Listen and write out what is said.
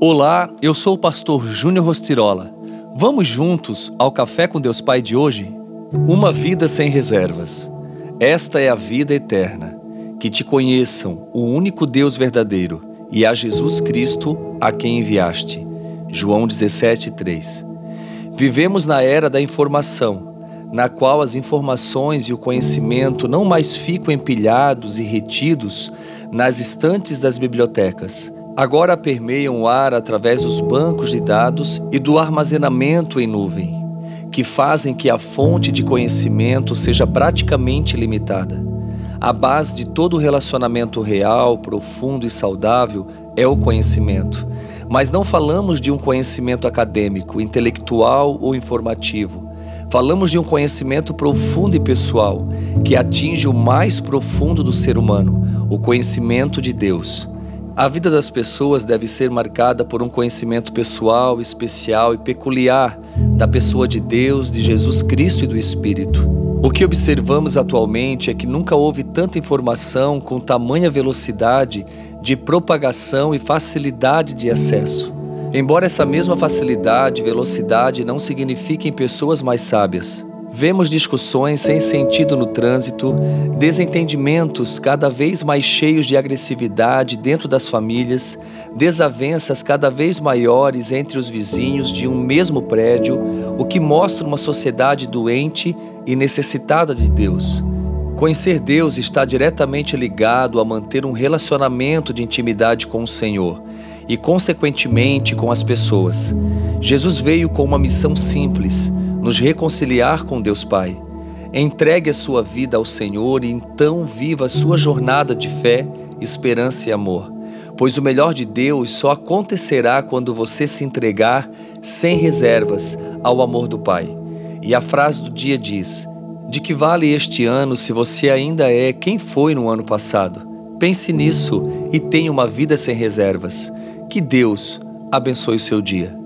Olá, eu sou o pastor Júnior Rostirola. Vamos juntos ao Café com Deus Pai de hoje? Uma vida sem reservas. Esta é a vida eterna. Que te conheçam, o único Deus verdadeiro, e a Jesus Cristo, a quem enviaste. João 17:3. Vivemos na era da informação, na qual as informações e o conhecimento não mais ficam empilhados e retidos nas estantes das bibliotecas agora permeiam o ar através dos bancos de dados e do armazenamento em nuvem, que fazem que a fonte de conhecimento seja praticamente limitada. A base de todo relacionamento real, profundo e saudável é o conhecimento. Mas não falamos de um conhecimento acadêmico, intelectual ou informativo. Falamos de um conhecimento profundo e pessoal, que atinge o mais profundo do ser humano, o conhecimento de Deus. A vida das pessoas deve ser marcada por um conhecimento pessoal, especial e peculiar da pessoa de Deus, de Jesus Cristo e do Espírito. O que observamos atualmente é que nunca houve tanta informação com tamanha velocidade de propagação e facilidade de acesso. Embora essa mesma facilidade e velocidade não signifiquem pessoas mais sábias, Vemos discussões sem sentido no trânsito, desentendimentos cada vez mais cheios de agressividade dentro das famílias, desavenças cada vez maiores entre os vizinhos de um mesmo prédio, o que mostra uma sociedade doente e necessitada de Deus. Conhecer Deus está diretamente ligado a manter um relacionamento de intimidade com o Senhor e, consequentemente, com as pessoas. Jesus veio com uma missão simples nos reconciliar com Deus Pai. Entregue a sua vida ao Senhor e então viva a sua jornada de fé, esperança e amor. Pois o melhor de Deus só acontecerá quando você se entregar sem reservas ao amor do Pai. E a frase do dia diz: De que vale este ano se você ainda é quem foi no ano passado? Pense nisso e tenha uma vida sem reservas. Que Deus abençoe o seu dia.